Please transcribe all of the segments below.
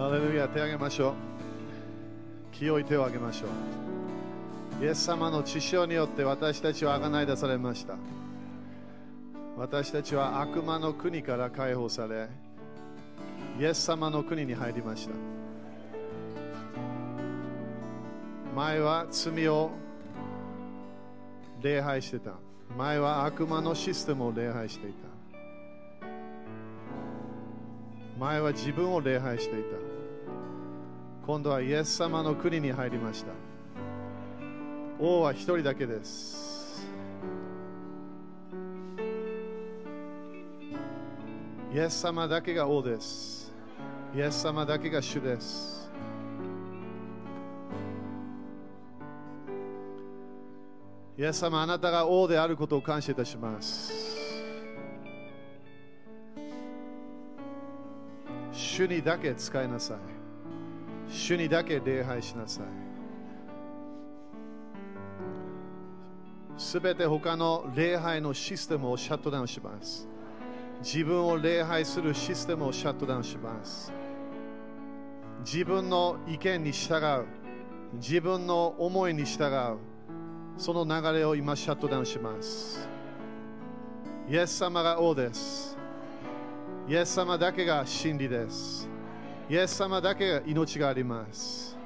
ハレルヤ手を挙げましょう清い手を挙げましょうイエス様の血潮によって私たちは贖い出されました私たちは悪魔の国から解放されイエス様の国に入りました前は罪を礼拝してた前は悪魔のシステムを礼拝していた前は自分を礼拝していた今度はイエス様の国に入りました。王は一人だけです。イエス様だけが王です。イエス様だけが主です。イエス様あなたが王であることを感謝いたします。主にだけ使いなさい。主にだけ礼拝しなさい。すべて他の礼拝のシステムをシャットダウンします。自分を礼拝するシステムをシャットダウンします。自分の意見に従う。自分の思いに従う。その流れを今シャットダウンします。イエス様が王です。イエス様だけが真理です。イエス様だけが命があります。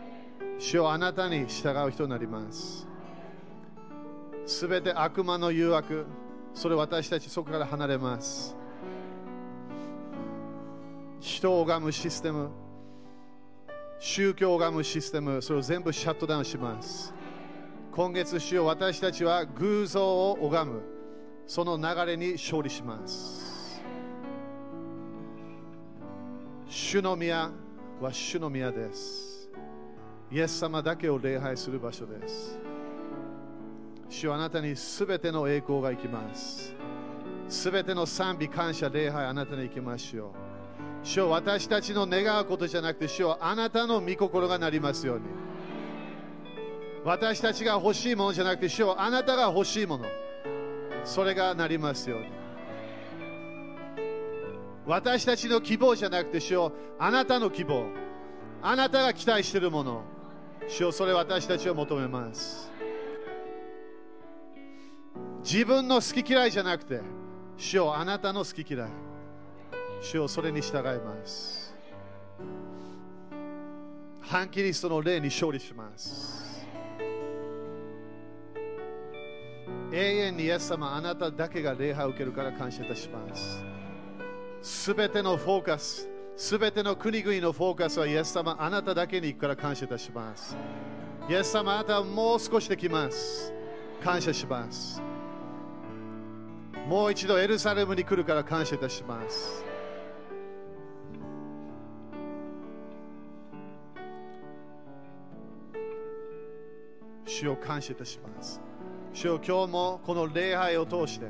主をあなたに従う人になります。すべて悪魔の誘惑それ私たちそこから離れます。人を拝むシステム宗教を拝むシステムそれを全部シャットダウンします。今月主よ私たちは偶像を拝む。その流れに勝利します。主の宮は主の宮です。イエス様だけを礼拝する場所です。主はあなたにすべての栄光が行きます。すべての賛美感謝礼拝あなたに行きましょう。主は私たちの願うことじゃなくて主はあなたの御心がなりますように。私たちが欲しいものじゃなくて主はあなたが欲しいもの。それがなりますように。私たちの希望じゃなくて主よあなたの希望。あなたが期待しているもの。主よそれ私たちは求めます。自分の好き嫌いじゃなくて主よあなたの好き嫌い。主よそれに従います。反キリストの霊に勝利します。永遠にイエス様あなただけが礼拝を受けるから感謝いたします。すべてのフォーカスすべての国々のフォーカスはイエス様あなただけに行くから感謝いたします。イエス様あなたはもう少しできます。感謝します。もう一度エルサレムに来るから感謝いたします。主を感謝いたします。主よ今日もこの礼拝を通して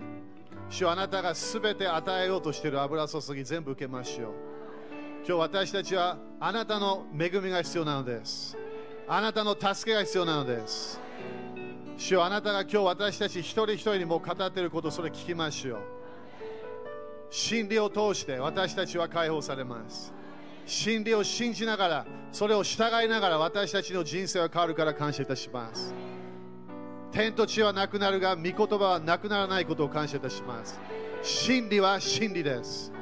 主あなたがすべて与えようとしている油注ぎ全部受けましょう。今日私たちはあなたの恵みが必要なのです。あなたの助けが必要なのです。主あなたが今日私たち一人一人にも語っていることそれ聞きましょう。真理を通して私たちは解放されます。真理を信じながらそれを従いながら私たちの人生は変わるから感謝いたします。天と地はなくなるが御言葉はなくならないことを感謝いたします。真理は真理です。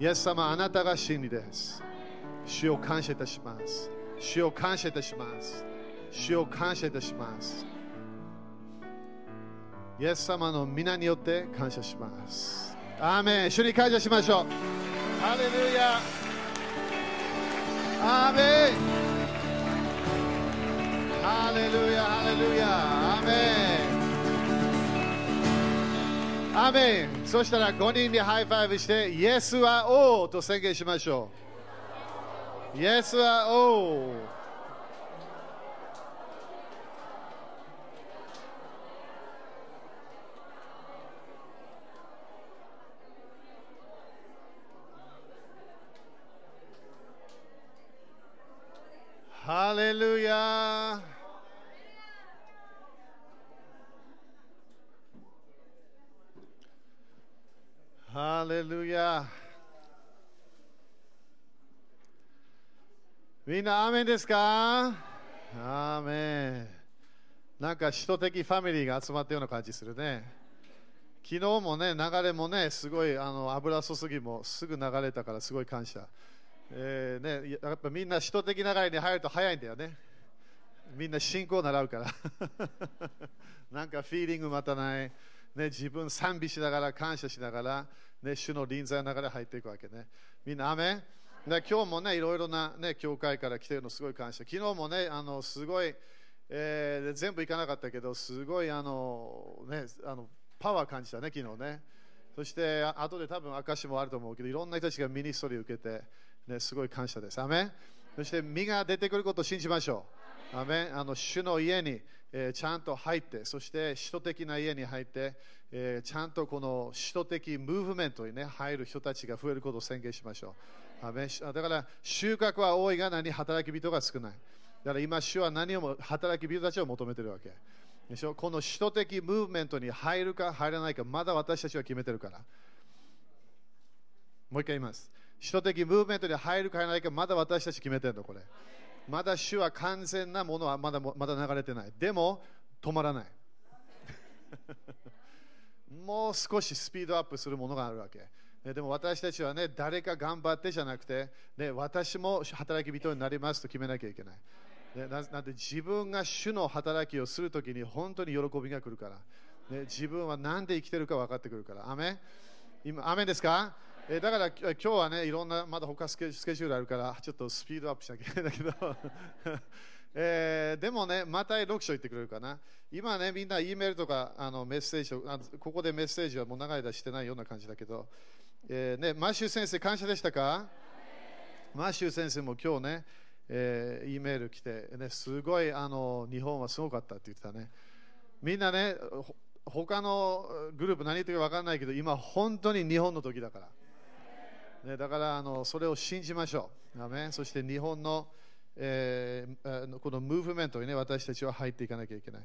イエス様あなたが真理です。主を感謝いたします。主を感謝いたします。主を感謝いたします。イエス様の皆によって感謝します。アーメン。主に感謝しましょう。ハレルヤ。アーメン。ハレルヤハレルヤアーメンアーメンそしたら5人で high five してイエスは王と宣言しましょう。イエスは王。ハレルヤハレルヤみんな、アーメンですか？アーメン。なんか、首都的ファミリーが集まったような感じするね。昨日もね、流れもね、すごいあの油注ぎもすぐ流れたから、すごい感謝。えーね、やっぱみんな首都的流れに入ると早いんだよね。みんな信仰を習うから。なんかフィーリングまたない。ね、自分賛美しながら感謝しながら、ね、主の臨在の中で入っていくわけね。みんな、アメンで今日もね、いろいろな、ね、教会から来てるのすごい感謝。昨日もね、あのすごい、えー全部行かなかったけど、すごいあの、ね、あのパワー感じたね、昨日ね。そして、あ後で多分証もあると思うけど、いろんな人たちがミニストリー受けて、ね、すごい感謝です。アメそして、実が出てくることを信じましょう。アメあの主の家に、えーちゃんと入って、そして首都的な家に入って、えーちゃんとこの首都的ムーブメントに、ね、入る人たちが増えることを宣言しましょう。アメだから収穫は多いが何働き人が少ない。だから今、主は何をも働き人たちを求めているわけ。でしょ？この首都的ムーブメントに入るか入らないか、まだ私たちは決めてるから。もう一回言います。首都的ムーブメントに入るか入らないか、まだ私たち決めてるの、これ。まだ主は完全なものはまだまだ流れてない。でも、止まらない。もう少しスピードアップするものがあるわけ。でも私たちはね、誰か頑張ってじゃなくて、ね、私も働き人になりますと決めなきゃいけない。ね、ななんで自分が主の働きをするときに本当に喜びが来るから、ね、自分は何で生きてるか分かってくるから。アメ今、アメンですか？えーだから今日はね、いろんな、まだ他スケスケジュールあるから、ちょっとスピードアップしなきゃいけないんだけど、えーでもね、また6章言ってくれるかな。今ね、みんな E メールとかあのメッセージをあ、ここでメッセージはもう長い間してないような感じだけど、えーね、マッシュ先生、感謝でしたか？マッシュ先生も今日ね、えー、E メール来て、ね、すごいあの日本はすごかったって言ってたね。みんなね、他のグループ何言ってるか分からないけど、今本当に日本の時だから。ね、だからあのそれを信じましょう。アメンそして日本の、えーこのムーブメントに、ね、私たちは入っていかなきゃいけない。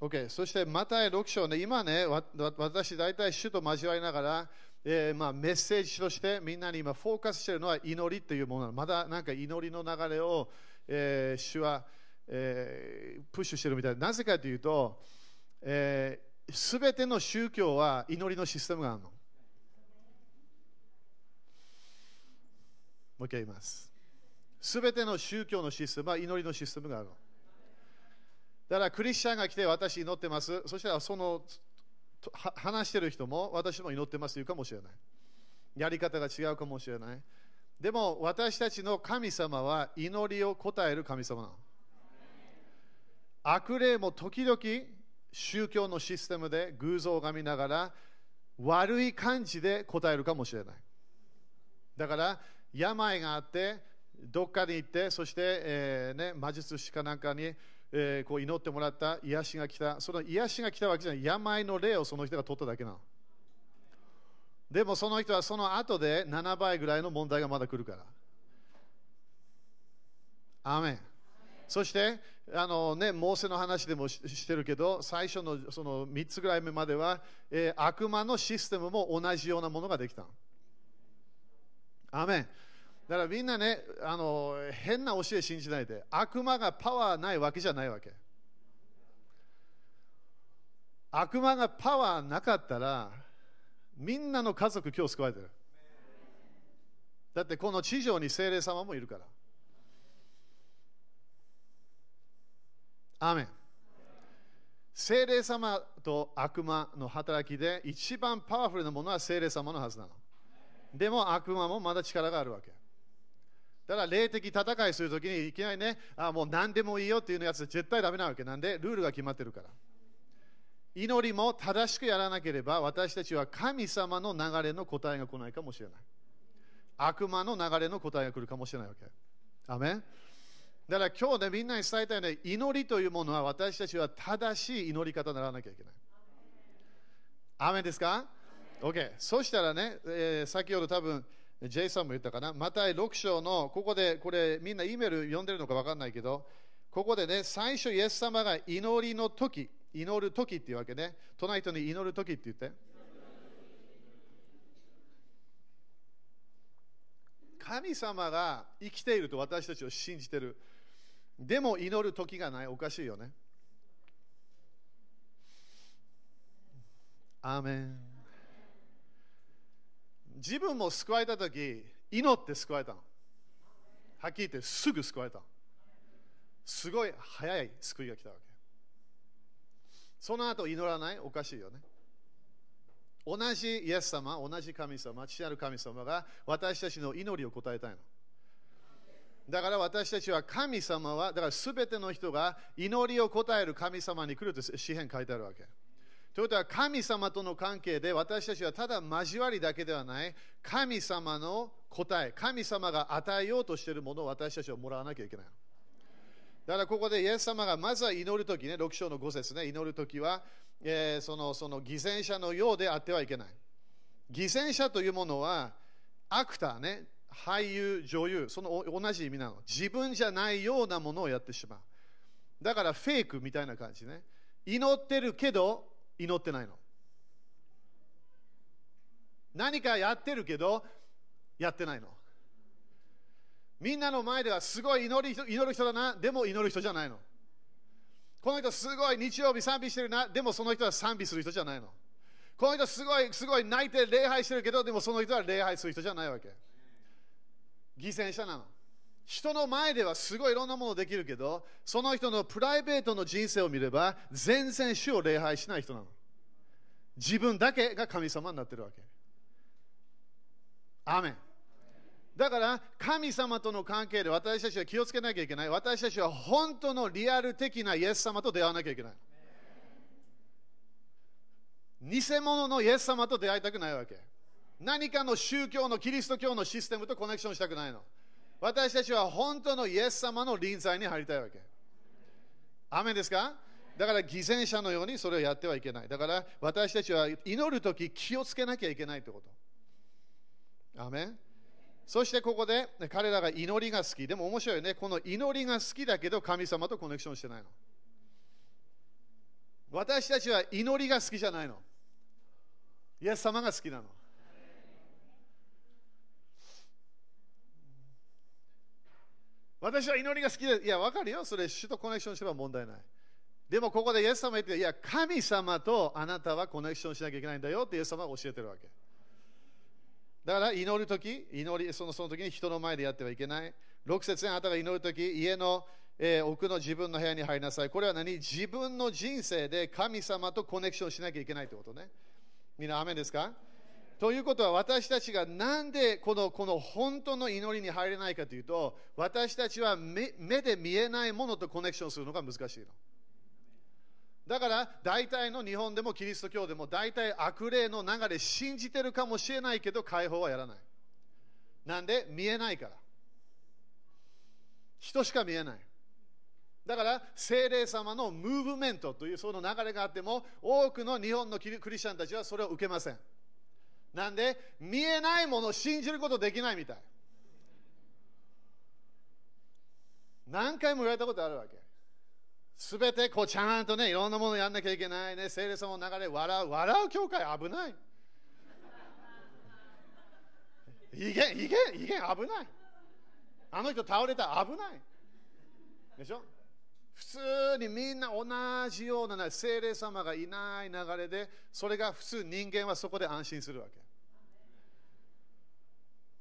OK、そしてまた6章ね、今ね、わわ私、大体主と交わりながら、えーまあ、メッセージとしてみんなに今フォーカスしているのは祈りというものなの。まだなんか祈りの流れを、えー主は、えープッシュしてるみたいな。なぜかというと、す、えー、べ、ての宗教は祈りのシステムがあるの。う一回言います。すべての宗教のシステムは祈りのシステムがあるの。だからクリスチャンが来て私祈ってます。そしたらその話してる人も私も祈ってますというかもしれない。やり方が違うかもしれない。でも私たちの神様は祈りを答える神様なの。悪霊も時々宗教のシステムで偶像を拝みながら悪い感じで答えるかもしれない。だから病があってどっかに行ってそして、えーね、魔術師かなんかに、えーこう祈ってもらった癒しが来た。その癒しが来たわけじゃない。病の霊をその人が取っただけなの。でもその人はその後で7倍ぐらいの問題がまだ来るから。アメン。そしてあの、ね、モーセの話でもししてるけど最初のその3つぐらい目までは、えー悪魔のシステムも同じようなものができたの。アメンだからみんなねあの変な教え信じないで悪魔がパワーないわけじゃないわけ。悪魔がパワーなかったらみんなの家族今日救われてる。だってこの地上に精霊様もいるから。アメン精霊様と悪魔の働きで一番パワフルなものは精霊様のはずなの。でも悪魔もまだ力があるわけだから霊的戦いするときにいきなりね、あもう何でもいいよっていうやつ絶対ダメなわけなんで、ルールが決まってるから。祈りも正しくやらなければ、私たちは神様の流れの答えが来ないかもしれない。悪魔の流れの答えが来るかもしれないわけ。アメン？だから今日ね、みんなに伝えたいね、祈りというものは私たちは正しい祈り方にならなきゃいけない。アメンですか？?OK。そしたらね、えー先ほど多分、J さんも言ったかな、また6章の、ここで、これ、みんな E メール読んでるのか分かんないけど、ここでね、最初、イエス様が祈りの時、祈る時っていうわけね、隣人に祈る時って言って。神様が生きていると私たちを信じてる。でも祈る時がない。おかしいよね。アーメン。自分も救われた時、祈って救われたの。はっきり言ってすぐ救われたの。すごい早い救いが来たわけ。その後祈らない？おかしいよね。同じイエス様、同じ神様、父なる神様が私たちの祈りを答えたいの。だから私たちは神様は、だからすべての人が祈りを答える神様に来ると詩篇書いてあるわけ。ということは神様との関係で私たちはただ交わりだけではない神様の答え、神様が与えようとしているものを私たちはもらわなきゃいけない。だからここでイエス様がまずは祈るときね、6章の5節ね、祈るときは、えー、そのその偽善者のようであってはいけない。偽善者というものは、アクターね、俳優、女優、その同じ意味なの。自分じゃないようなものをやってしまう。だからフェイクみたいな感じね。祈ってるけど、祈ってないの。何かやってるけど、やってないの。みんなの前ではすごい祈り祈る人だな、でも祈る人じゃないの。この人すごい日曜日賛美してるな、でもその人は賛美する人じゃないの。この人すごいすごい泣いて礼拝してるけど、でもその人は礼拝する人じゃないわけ。犠牲者なの。人の前ではすごいいろんなものできるけど、その人のプライベートの人生を見れば、全然主を礼拝しない人なの。自分だけが神様になってるわけ。アメン。だから神様との関係で私たちは気をつけなきゃいけない。私たちは本当のリアル的なイエス様と出会わなきゃいけない。偽物のイエス様と出会いたくないわけ。何かの宗教のキリスト教のシステムとコネクションしたくないの。私たちは本当のイエス様の臨在に入りたいわけ。アメですか？だから偽善者のようにそれをやってはいけない。だから私たちは祈るとき気をつけなきゃいけないってこと。アメそしてここで彼らが祈りが好き。でも面白いね。この祈りが好きだけど神様とコネクションしてないの。私たちは祈りが好きじゃないの。イエス様が好きなの。私は祈りが好きで、いや、わかるよ。それ、主とコネクションすれば問題ない。でも、ここでイエス様言って、いや、神様とあなたはコネクションしなきゃいけないんだよってイエス様が教えてるわけ。だから祈るとき、祈りそのその時に人の前でやってはいけない。6節にあなたが祈るとき、家の、えー、奥の自分の部屋に入りなさい。これは何？自分の人生で神様とコネクションしなきゃいけないってことね。みんな、雨ですか？ということは私たちがなんでこのこの本当の祈りに入れないかというと私たちは目で見えないものとコネクションするのが難しいの。だから大体の日本でもキリスト教でも大体悪霊の流れ信じてるかもしれないけど解放はやらない。なんで？見えないから。人しか見えない。だから精霊様のムーブメントというその流れがあっても多くの日本のクリスチャンたちはそれを受けません。なんで見えないものを信じることできないみたい。何回も言われたことあるわけ。すべてこうちゃんとね、いろんなものやんなきゃいけないね。聖霊様の流れ、笑う、笑う教会危ない。威厳、威厳、威厳危ない。あの人倒れた危ない。でしょ？普通にみんな同じような聖霊様がいない流れで、それが普通人間はそこで安心するわけ。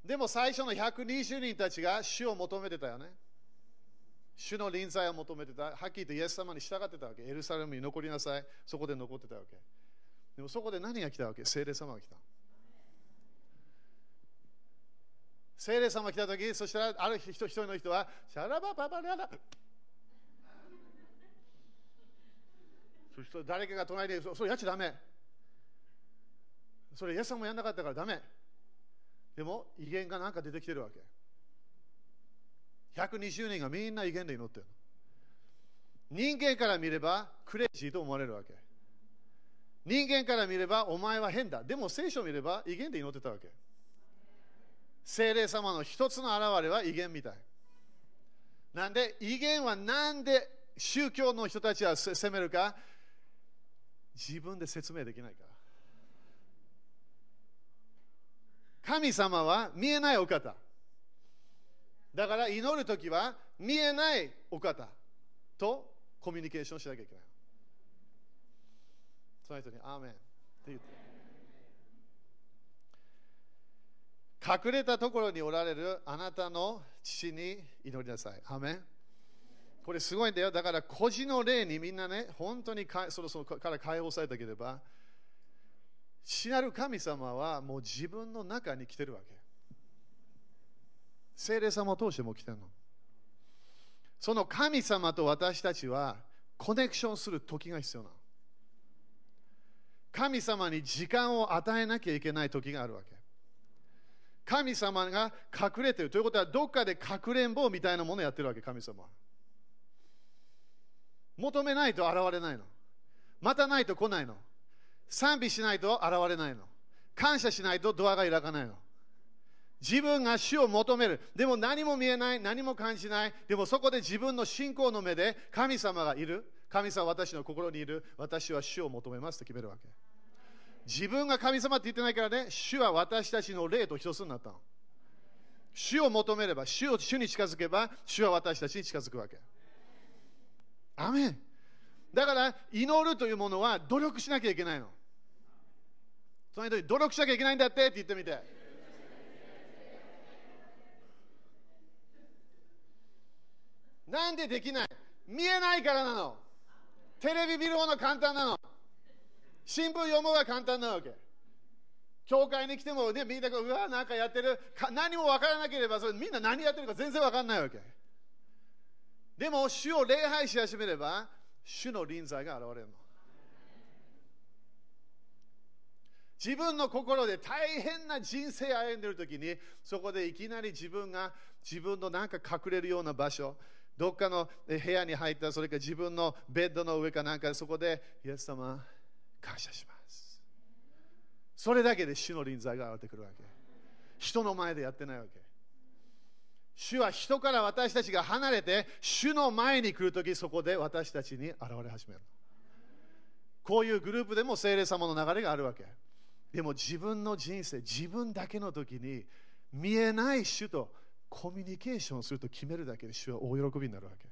でも最初の120人たちが死を求めてたよね。主の臨在を求めてた。はっきり言ってイエス様に従ってたわけ。エルサレムに残りなさい。そこで残ってたわけ。でもそこで何が来たわけ？聖霊様が来た。聖霊様が来たとき、そしたらある人一人の人は、シャラバババララ。そして誰かが隣で、それやっちゃだめ。それイエス様もやんなかったからだめ。でも威厳がなんか出てきてるわけ。120人がみんな威厳で祈ってる人間から見ればクレイジーと思われるわけ。人間から見ればお前は変だ。でも聖書を見れば威厳で祈ってたわけ。精霊様の一つの現れは威厳みたい。なんで威厳はなんで宗教の人たちは責めるか？自分で説明できないから。神様は見えないお方だから祈るときは見えないお方とコミュニケーションしなきゃいけない。その人に、アーメンって言って。隠れたところにおられるあなたの父に祈りなさい。アーメンこれすごいんだよ。だから孤児の霊にみんなね、本当にかそろそろから解放されたければ、死なる神様はもう自分の中に来てるわけ。聖霊様を通しても来てるの。その神様と私たちはコネクションする時が必要なの。神様に時間を与えなきゃいけない時があるわけ。神様が隠れてるということは、どっかでかくれんぼみたいなものをやってるわけ、神様は。求めないと現れないの。またないと来ないの。賛美しないと現れないの。感謝しないとドアが開かないの。自分が死を求める。でも何も見えない、何も感じない。でもそこで自分の信仰の目で神様がいる。神様は私の心にいる。私は死を求めますと決めるわけ。自分が神様って言ってないからね、主は私たちの霊と一つになったの。主を求めれば、主を主に近づけば、主は私たちに近づくわけ。アメンだから祈るというものは努力しなきゃいけないの。その人に努力しなきゃいけないんだってって言ってみて。なんでできない？見えないからなの。テレビ見る方が簡単なの。新聞読む方が簡単なわけ。教会に来ても、ね、みんながうわ、なんかやってる。何も分からなければそれみんな何やってるか全然分かんないわけ。でも、主を礼拝し始めれば、主の臨在が現れるの。自分の心で大変な人生歩んでる時に、そこでいきなり自分が自分のなんか隠れるような場所、どっかの部屋に入った、それか自分のベッドの上かなんか、そこで、イエス様、感謝します。それだけで主の臨在が現れてくるわけ。人の前でやってないわけ。主は人から私たちが離れて、主の前に来るとき、そこで私たちに現れ始める。こういうグループでも聖霊様の流れがあるわけ。でも自分の人生、自分だけの時に見えない主とコミュニケーションすると決めるだけで主は大喜びになるわけ。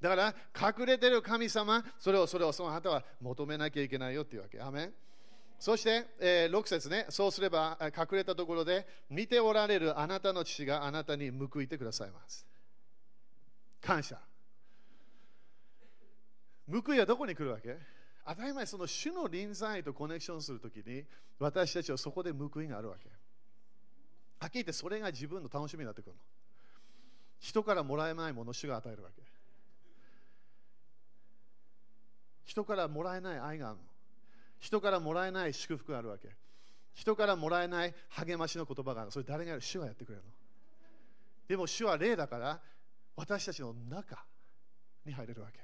だから隠れてる神様、それをそれをその方は求めなきゃいけないよっていうわけ。アメンそして、えー、6節ね、そうすれば隠れたところで見ておられるあなたの父があなたに報いてくださいます。感謝。報いはどこに来るわけ？当たり前、その主の臨在とコネクションするときに、私たちはそこで報いがあるわけ。はっきり言って、それが自分の楽しみになってくるの。人からもらえないものを主が与えるわけ。人からもらえない愛があるの。人からもらえない祝福があるわけ。人からもらえない励ましの言葉がある。それ誰がやる？主がやってくれるの。でも主は霊だから、私たちの中に入れるわけ。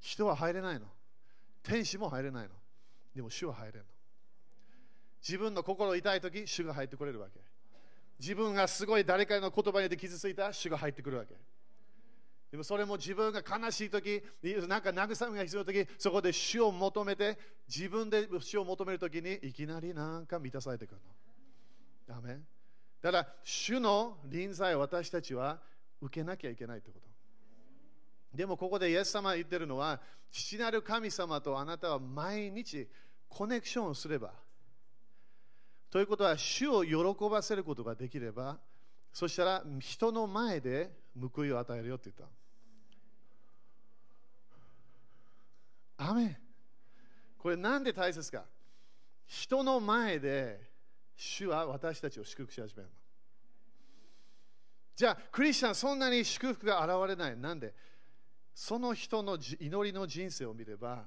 人は入れないの。天使も入れないの。でも主は入れるの。自分の心痛いとき、主が入ってくれるわけ。自分がすごい誰かの言葉にで傷ついた主が入ってくるわけ。でもそれも自分が悲しいとき、なんか慰めが必要なとき、そこで主を求めて、自分で主を求めるときに、いきなりなんか満たされてくるの。ダメだから、主の臨在を私たちは受けなきゃいけないってこと。でもここでイエス様が言ってるのは、父なる神様とあなたは毎日コネクションをすれば、ということは、主を喜ばせることができれば、そしたら人の前で報いを与えるよって言った。アメこれなんで大切か人の前で主は私たちを祝福し始めるの。じゃあ、クリスチャンそんなに祝福が現れない。なんで？その人の祈りの人生を見れば、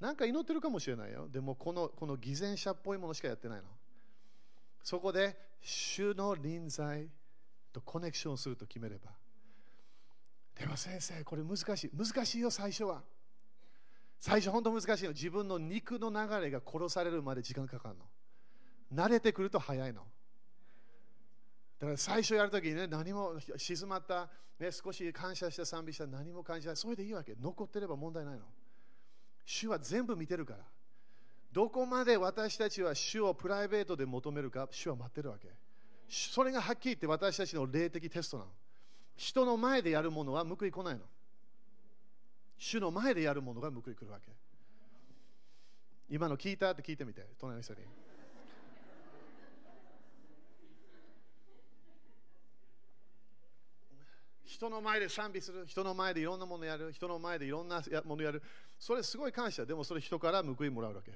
なんか祈ってるかもしれないよ。でもこの、この偽善者っぽいものしかやってないの。そこで、主の臨在とコネクションすると決めれば。でも先生、これ難しい。難しいよ、最初は。最初、本当難しいよ。自分の肉の流れが殺されるまで時間かかるの。慣れてくると早いの。だから最初やるときにね、何も静まった、ね、少し感謝して賛美した何も感謝ない。それでいいわけ。残ってれば問題ないの。主は全部見てるから。どこまで私たちは主をプライベートで求めるか、主は待ってるわけ。それがはっきり言って私たちの霊的テストなの。人の前でやるものは報い来ないの。主の前でやるものが報い来るわけ。今の聞いた？って聞いてみて、隣の人に。人の前で賛美する、人の前でいろんなものやる、人の前でいろんなものやる、それすごい感謝。でもそれ人から報いもらうわけ。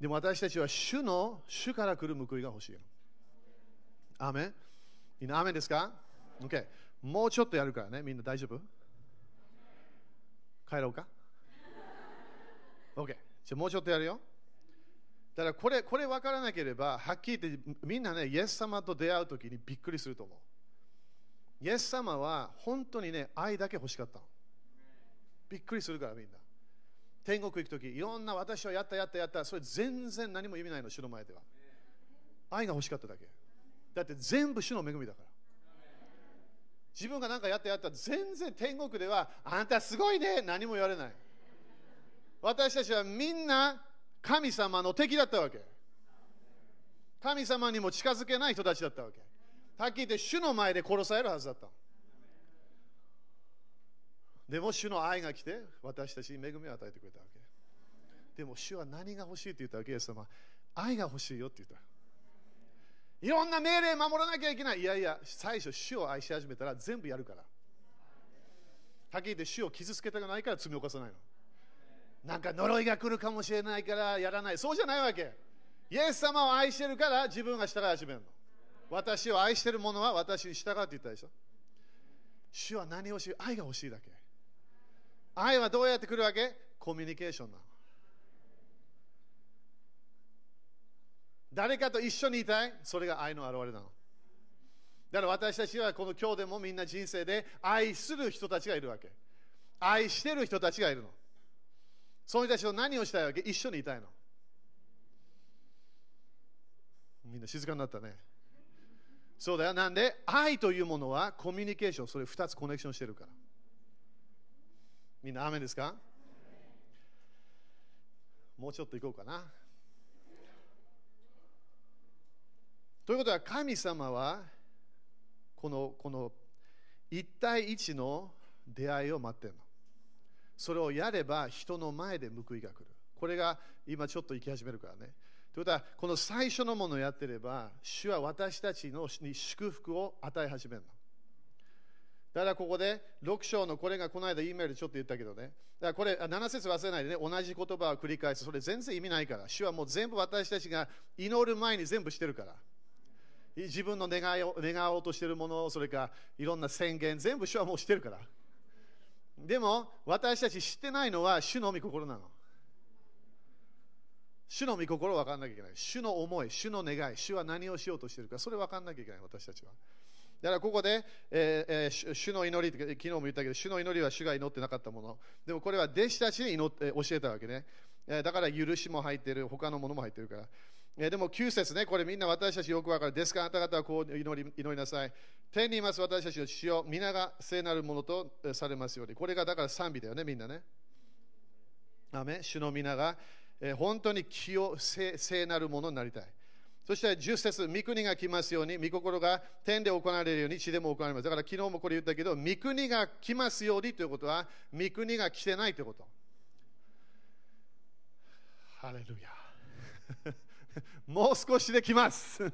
でも私たちは主の、主から来る報いが欲しいの。アメン？みんなアメンですか ?OK。もうちょっとやるからね、みんな大丈夫？帰ろうか ?OK。じゃあもうちょっとやるよ。だからこれ、これ分からなければ、はっきり言ってみんなね、イエス様と出会うときにびっくりすると思う。イエス様は本当にね、愛だけ欲しかったの。びっくりするからみんな。天国行くとき、いろんな私はやったやったやった、それ全然何も意味ないの、主の前では。愛が欲しかっただけ。だって全部主の恵みだから。自分が何かやったやった全然天国ではあんたすごいね何も言われない私たちはみんな神様の敵だったわけ神様にも近づけない人たちだったわけはっきり言って主の前で殺されるはずだったでも主の愛が来て私たちに恵みを与えてくれたわけでも主は何が欲しいって言ったわけイエス様愛が欲しいよって言ったいろんな命令守らなきゃいけない。いやいや、最初、主を愛し始めたら全部やるから。はっきり言って主を傷つけたくないから罪を犯さないの。なんか呪いが来るかもしれないからやらない。そうじゃないわけ。イエス様を愛してるから自分が従い始めるの。私を愛してる者は私に従うって言ったでしょ？主は何をし愛が欲しいだけ。愛はどうやって来るわけ？コミュニケーションなの。誰かと一緒にいたい？それが愛の表れなの。だから私たちはこの今日でもみんな人生で愛する人たちがいるわけ。愛してる人たちがいるの。その人たちと何をしたいわけ？一緒にいたいの。みんな静かになったね。そうだよ。なんで愛というものはコミュニケーション、それ2つコネクションしてるから。みんな雨ですか？もうちょっと行こうかな。ということは神様はこのこの1対1の出会いを待ってるの。それをやれば人の前で報いが来る。これが今ちょっと行き始めるからね。ということはこの最初のものをやってれば主は私たちのに祝福を与え始めるの。だからここで6章のこれがこの間 E メールちょっと言ったけどね。だからこれ7節忘れないでね、同じ言葉を繰り返す。それ全然意味ないから。主はもう全部私たちが祈る前に全部してるから。自分の願いを願おうとしているもの、それからいろんな宣言、全部主はもうしてるから。でも、私たち知ってないのは主の御心なの。主の御心を分かんなきゃいけない。主の思い、主の願い、主は何をしようとしているか、それ分かんなきゃいけない、私たちは。だからここで、えーえー、主の祈り昨日も言ったけど、主の祈りは主が祈ってなかったもの。でもこれは弟子たちに祈って教えたわけね。えだから許しも入っている、他のものも入っているから。えでも9節ね、これみんな私たちよくわかる。ですか？らあなた方はこう祈り祈りなさい。天にいます私たちの主を皆が聖なるものとされますように。これがだから賛美だよね、みんなね。アメ主の皆が、えー、本当に清聖聖なるものになりたい。そして10節御国が来ますように、御心が天で行われるように地でも行われます。だから昨日もこれ言ったけど、御国が来ますようにということは、御国が来てないということ。ハレルヤ。もう少しで来ます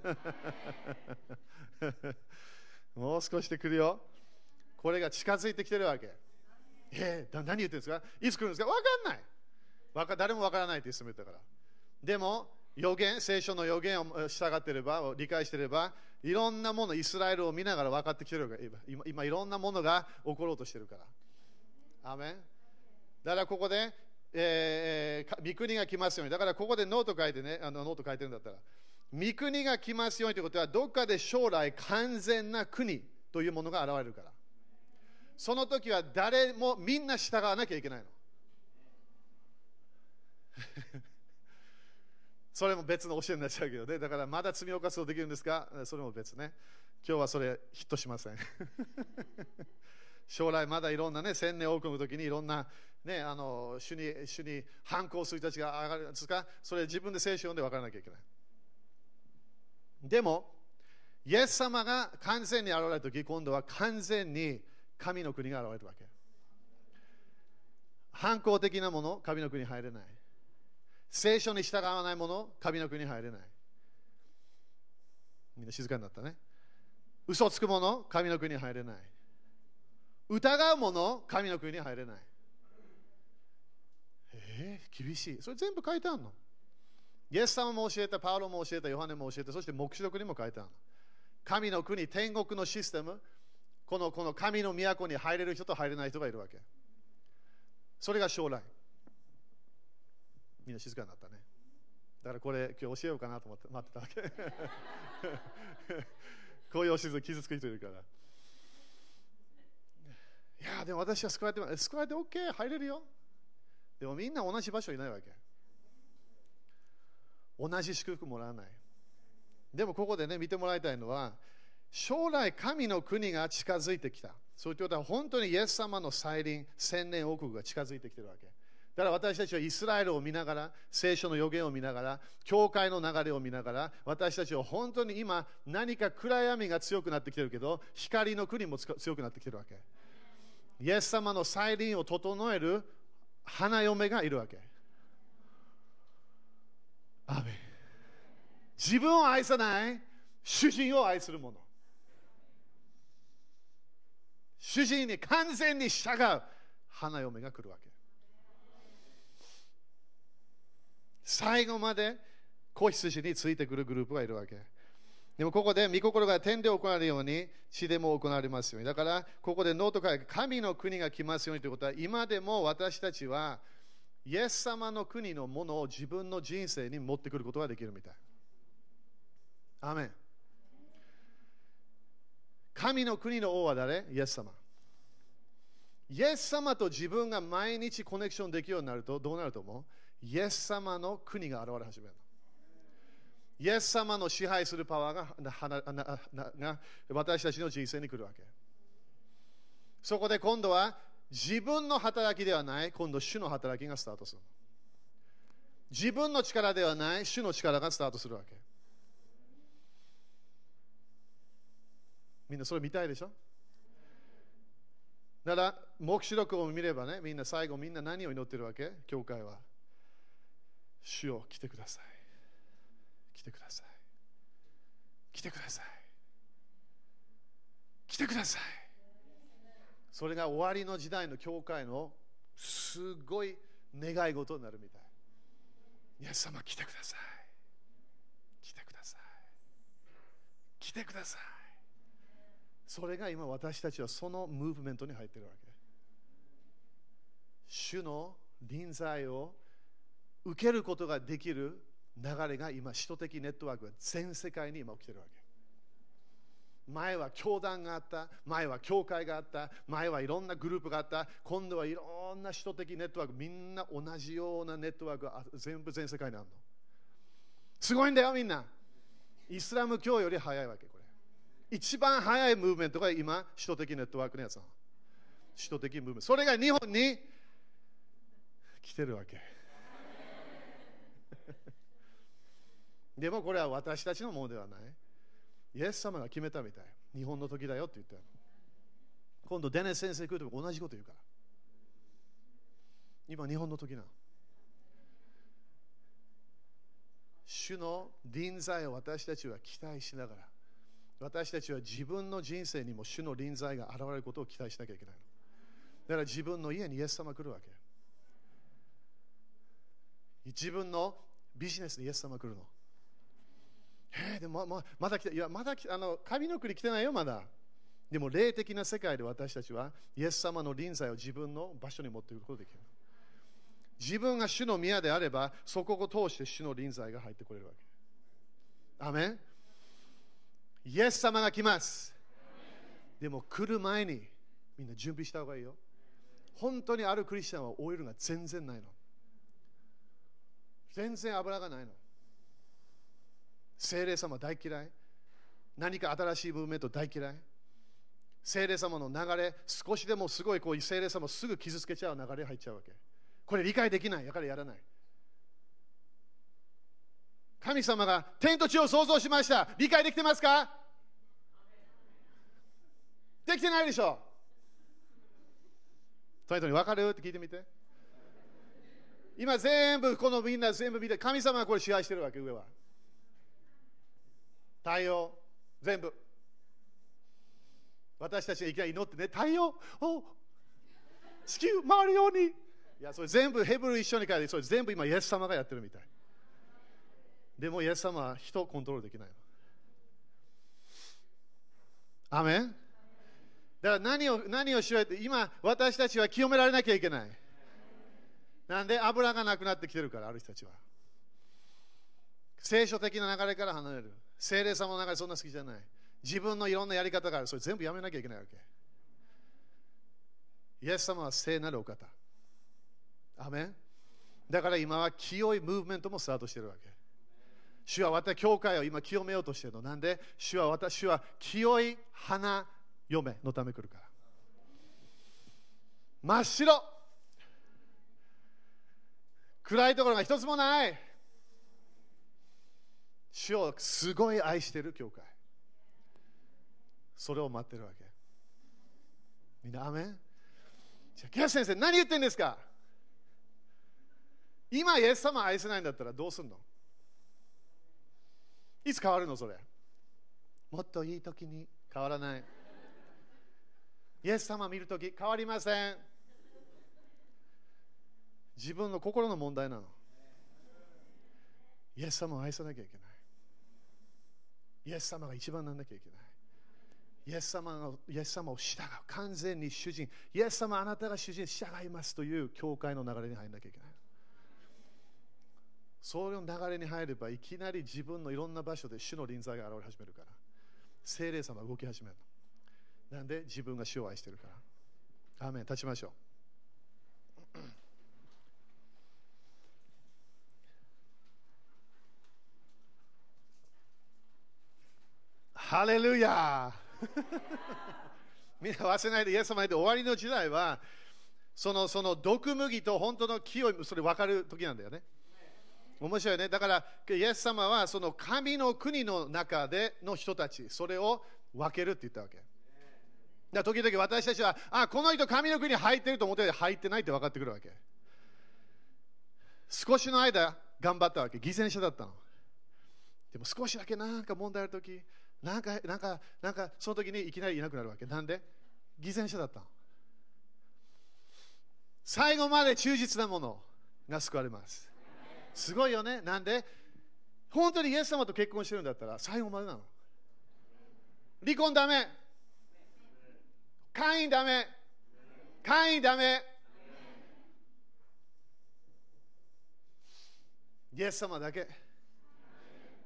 もう少しで来るよこれが近づいてきてるわけえー、何言ってるんですか？いつ来るんですか？分かんない誰も分からないって言ってたからでも予言聖書の予言を従っていれば理解していればいろんなものイスラエルを見ながら分かってきてるから今今いろんなものが起ころうとしてるからアメンだからここでえー、御国が来ますように。だからここでノート書いてね、あのノート書いてるんだったら。御国が来ますようにということは、どっかで将来完全な国というものが現れるから。その時は誰もみんな従わなきゃいけないの。それも別の教えになっちゃうけどね。だからまだ罪を犯すことできるんですか？それも別ね。今日はそれヒットしません。将来まだいろんなね、千年多くの時にいろんなね、あの主に主に反抗する人たちが上がるんですか？それ自分で聖書を読んで分からなきゃいけない。でも、イエス様が完全に現れたとき、今度は完全に神の国が現れるわけ。反抗的なもの、神の国に入れない。聖書に従わないもの、神の国に入れない。みんな静かになったね。嘘つくもの、神の国に入れない。疑うもの、神の国に入れない。えー、厳しい。それ全部書いてあるの？イエス様も教えた、パウロも教えた、ヨハネも教えた、そして黙示録にも書いてあるの。神の国、天国のシステム、このこの神の都に入れる人と入れない人がいるわけ。それが将来。みんな静かになったね。だからこれ、今日教えようかなと思って待ってたわけ。こういう教え傷つく人いるから。いや、でも私は救われて、救われて OK、入れるよ。でもみんな同じ場所いないわけ。同じ祝福もらわない。でもここでね、見てもらいたいのは、将来神の国が近づいてきた。そういうことは本当にイエス様の再臨、千年王国が近づいてきてるわけ。だから私たちはイスラエルを見ながら、聖書の予言を見ながら、教会の流れを見ながら、私たちは本当に今、何か暗闇が強くなってきてるけど、光の国も強くなってきてるわけ。イエス様の再臨を整える花嫁がいるわけ。アメ自分を愛さない主人を愛する者主人に完全に従う花嫁が来るわけ最後まで子羊についてくるグループがいるわけ。でもここで御心が天で行われるように地でも行われますように。だからここでノート書いて神の国が来ますようにということは今でも私たちはイエス様の国のものを自分の人生に持ってくることができるみたい。アメン。神の国の王は誰？イエス様。イエス様と自分が毎日コネクションできるようになるとどうなると思う？イエス様の国が現れ始めるイエス様の支配するパワーがが私たちの人生に来るわけそこで今度は自分の働きではない今度主の働きがスタートする自分の力ではない主の力がスタートするわけみんなそれ見たいでしょだから、黙示録を見ればね、みんな最後みんな何を祈ってるわけ？教会は。主を来てください。来てください。来てください。来てください。それが終わりの時代の教会のすごい願い事になるみたい。イエス様来てください。来てください。来てください。それが今私たちはそのムーブメントに入っているわけ。主の臨在を受けることができる流れが今、首都的ネットワークが全世界に今起きているわけ。前は教団があった、前は教会があった、前はいろんなグループがあった、今度はいろんな首都的ネットワーク、みんな同じようなネットワークが全部全世界にあるの。すごいんだよ、みんな。イスラム教より早いわけ。一番早いムーブメントが今、首都的ネットワークのやつ首都的ムーブメント。それが日本に来てるわけ。でもこれは私たちのものではない。イエス様が決めたみたい。日本の時だよって言った今度、デネ先生来ると同じこと言うから。今、日本の時なの。主の臨在を私たちは期待しながら私たちは自分の人生にも主の臨在が現れることを期待しなきゃいけないの。だから自分の家にイエス様来るわけ。自分のビジネスにイエス様来るの。えー、でもままだ来て、いや、まだあの神の国来てないよ、まだ。でも霊的な世界で私たちはイエス様の臨在を自分の場所に持っていくことができる。自分が主の宮であれば、そこを通して主の臨在が入ってくれるわけ。アメンイエス様が来ます。でも来る前にみんな準備した方がいいよ。本当にあるクリスチャンはオイルが全然ないの。全然油がないの。精霊様大嫌い。何か新しいムーブメント大嫌い。精霊様の流れ、少しでもすごいこう精霊様をすぐ傷つけちゃう流れ入っちゃうわけ。これ理解できない。だからやらない。神様が天と地を創造しました。理解できてますか？できてないでしょ。トニトニ分かる？って聞いてみて。今全部このみんな全部見て神様がこれ支配してるわけ上は。太陽全部。私たちがいきなり祈ってね太陽お地球回るように。いやそれ全部ヘブル一緒に書いてそれ全部今イエス様がやってるみたい。でもイエス様は人をコントロールできないの。アメン？だから何を何をしようって今私たちは清められなきゃいけない。なんで油がなくなってきてるからある人たちは。聖書的な流れから離れる。精霊様の流れそんな好きじゃない。自分のいろんなやり方がある。それ全部やめなきゃいけないわけ。イエス様は聖なるお方。アメン？だから今は清いムーブメントもスタートしてるわけ。主は私、教会を今清めようとしているの。なんで主は私は清い花嫁のため来るから。真っ白。暗いところが一つもない。主をすごい愛している教会。それを待ってるわけ。みんなアメン？じゃあ木橋先生何言ってんですか？今イエス様愛せないんだったらどうすんの？いつ変わるのそれ？もっといい時に変わらない。イエス様見るとき変わりません。自分の心の問題なの。イエス様を愛さなきゃいけない。イエス様が一番なんなきゃいけない。イエス様のイエス様を従う。完全に主人。イエス様あなたが主人従いますという教会の流れに入らなきゃいけない。そういう流れに入ればいきなり自分のいろんな場所で主の臨在が現れ始めるから。精霊様が動き始めるなんで？自分が主を愛してるから。アーメン。立ちましょう。ハレルヤみんな忘れないでイエス様で終わりの時代はそのその毒麦と本当の木をそれ分かる時なんだよね。面白いね。だから、イエス様はその神の国の中での人たち、それを分けるって言ったわけ。だ時々私たちは、あ、この人神の国に入ってると思って入ってないって分かってくるわけ。少しの間頑張ったわけ。偽善者だったの。でも少しだけなんか問題あるとき、なんか、なんか、なんか、その時にいきなりいなくなるわけ。なんで？偽善者だったの。最後まで忠実なものが救われます。すごいよね。なんで？本当にイエス様と結婚してるんだったら最後までなの。離婚ダメ。会員ダメ。会員ダメ。イエス様だけ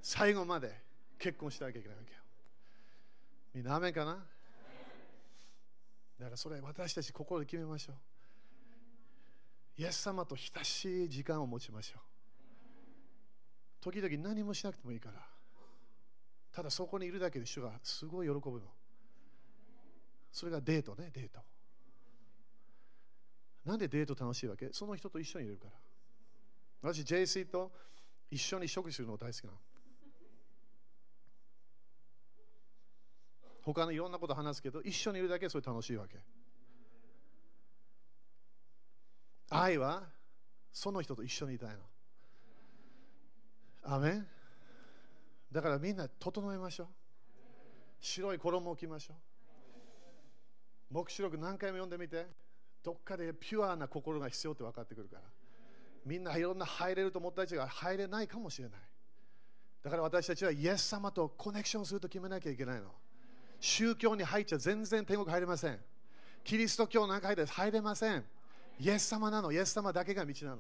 最後まで結婚しなきゃいけないわけよ。みんなアメかな？だからそれ私たち心で決めましょう。イエス様と親しい時間を持ちましょう。時々何もしなくてもいいから。ただそこにいるだけで主がすごい喜ぶの。それがデートねデート。なんでデート楽しいわけ？その人と一緒にいるから。私 JC と一緒に食事するの大好きなの。他のいろんなこと話すけど一緒にいるだけそれ楽しいわけ。愛はその人と一緒にいたいの。アメンだからみんな整えましょう。白い衣を着ましょう。黙示録何回も読んでみて。どっかでピュアな心が必要って分かってくるから。みんないろんな入れると思った人が入れないかもしれない。だから私たちはイエス様とコネクションすると決めなきゃいけないの。宗教に入っちゃ全然天国入れません。キリスト教なんか入って入れません。イエス様なの。イエス様だけが道なの。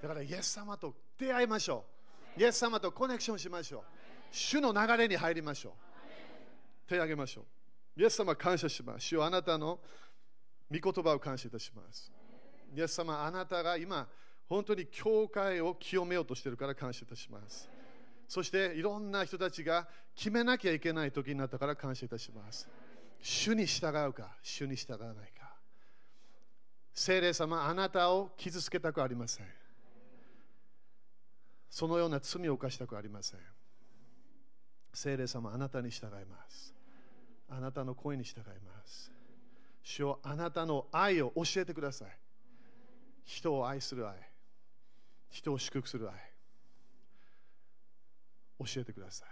だからイエス様と出会いましょう。イエス様とコネクションしましょう。主の流れに入りましょう。手を挙げましょう。イエス様感謝します。主あなたの御言葉を感謝いたします。イエス様あなたが今本当に教会を清めようとしているから感謝いたします。そしていろんな人たちが決めなきゃいけない時になったから感謝いたします。主に従うか、主に従わないか。聖霊様、あなたを傷つけたくありません。そのような罪を犯したくありません。聖霊様、あなたに従います。あなたの声に従います。主よあなたの愛を教えてください。人を愛する愛。人を祝福する愛。教えてくださ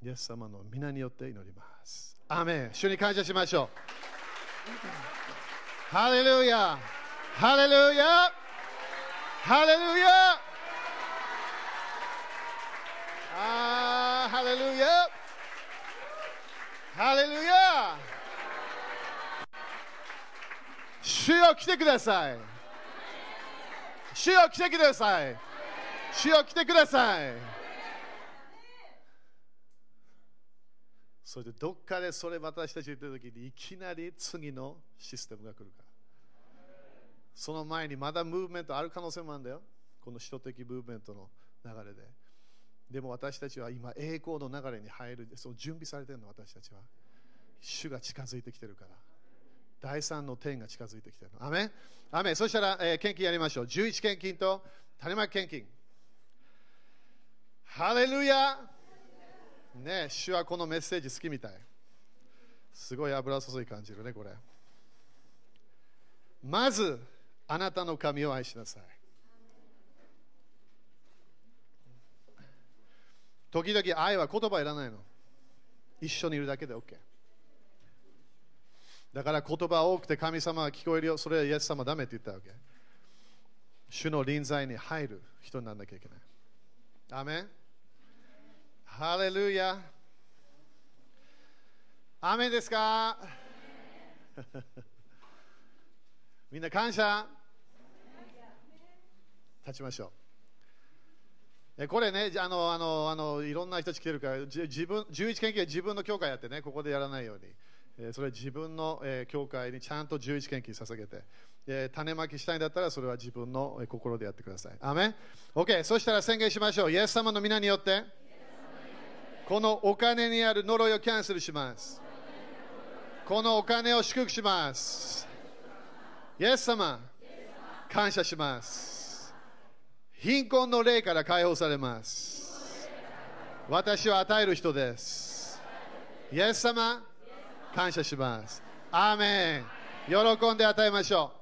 い。イエス様の皆によって祈ります。アメン。主に感謝しましょう。ハレルヤハレルヤハレルヤハレルヤ主よ来てください。主よ来てください。主よ来てください。それでどっかでそれ私たち言ってる時にいきなり次のシステムが来るか。らその前にまだムーブメントある可能性もあるんだよ。この使徒的ムーブメントの流れで。でも私たちは今栄光の流れに入るその準備されてるの私たちは。主が近づいてきてるから。第三の天が近づいてきてるの。アメン。アメそしたら、えー、献金やりましょう。11献金と種まき献金。ハレルヤ。ね主はこのメッセージ好きみたい。すごい油注い感じるねこれ。まずあなたの神を愛しなさい。時々愛は言葉いらないの。一緒にいるだけで OK だから言葉多くて神様が聞こえるよ。それはイエス様ダメって言ったわけ主の臨在に入る人にならなきゃいけない。アメン。ハレルヤ。アメンですか？みんな感謝。立ちましょう。これね、あのあのあのいろんな人たち来てるから、自分11研究は自分の教会やってね、ここでやらないように、えー、それは自分の、えー、教会にちゃんと11研究捧げて、えー、種まきしたいんだったら、それは自分の、えー、心でやってください。アメン ?OK、そしたら宣言しましょう。イエス様の皆によって、このお金にある呪いをキャンセルします。このお金を祝福します。イエス様、感謝します。貧困の霊から解放されます。私は与える人です。イエス様、感謝します。アーメン。喜んで与えましょう。